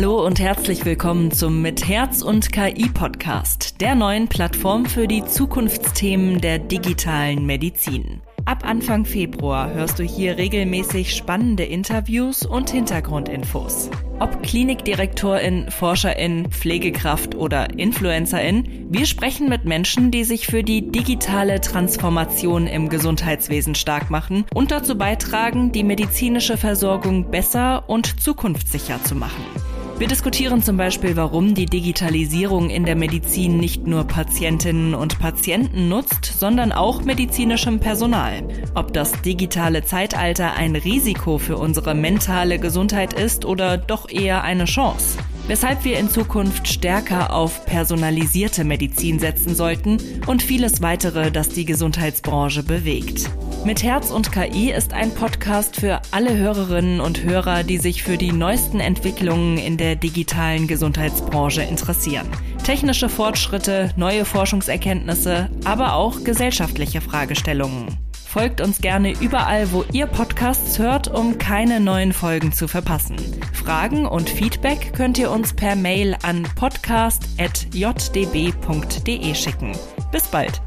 Hallo und herzlich willkommen zum Mit Herz und KI Podcast, der neuen Plattform für die Zukunftsthemen der digitalen Medizin. Ab Anfang Februar hörst du hier regelmäßig spannende Interviews und Hintergrundinfos. Ob Klinikdirektorin, Forscherin, Pflegekraft oder Influencerin, wir sprechen mit Menschen, die sich für die digitale Transformation im Gesundheitswesen stark machen und dazu beitragen, die medizinische Versorgung besser und zukunftssicher zu machen. Wir diskutieren zum Beispiel, warum die Digitalisierung in der Medizin nicht nur Patientinnen und Patienten nutzt, sondern auch medizinischem Personal. Ob das digitale Zeitalter ein Risiko für unsere mentale Gesundheit ist oder doch eher eine Chance. Weshalb wir in Zukunft stärker auf personalisierte Medizin setzen sollten und vieles weitere, das die Gesundheitsbranche bewegt. Mit Herz und KI ist ein Podcast für alle Hörerinnen und Hörer, die sich für die neuesten Entwicklungen in der digitalen Gesundheitsbranche interessieren. Technische Fortschritte, neue Forschungserkenntnisse, aber auch gesellschaftliche Fragestellungen. Folgt uns gerne überall, wo ihr Podcasts hört, um keine neuen Folgen zu verpassen. Fragen und Feedback könnt ihr uns per Mail an podcast.jdb.de schicken. Bis bald!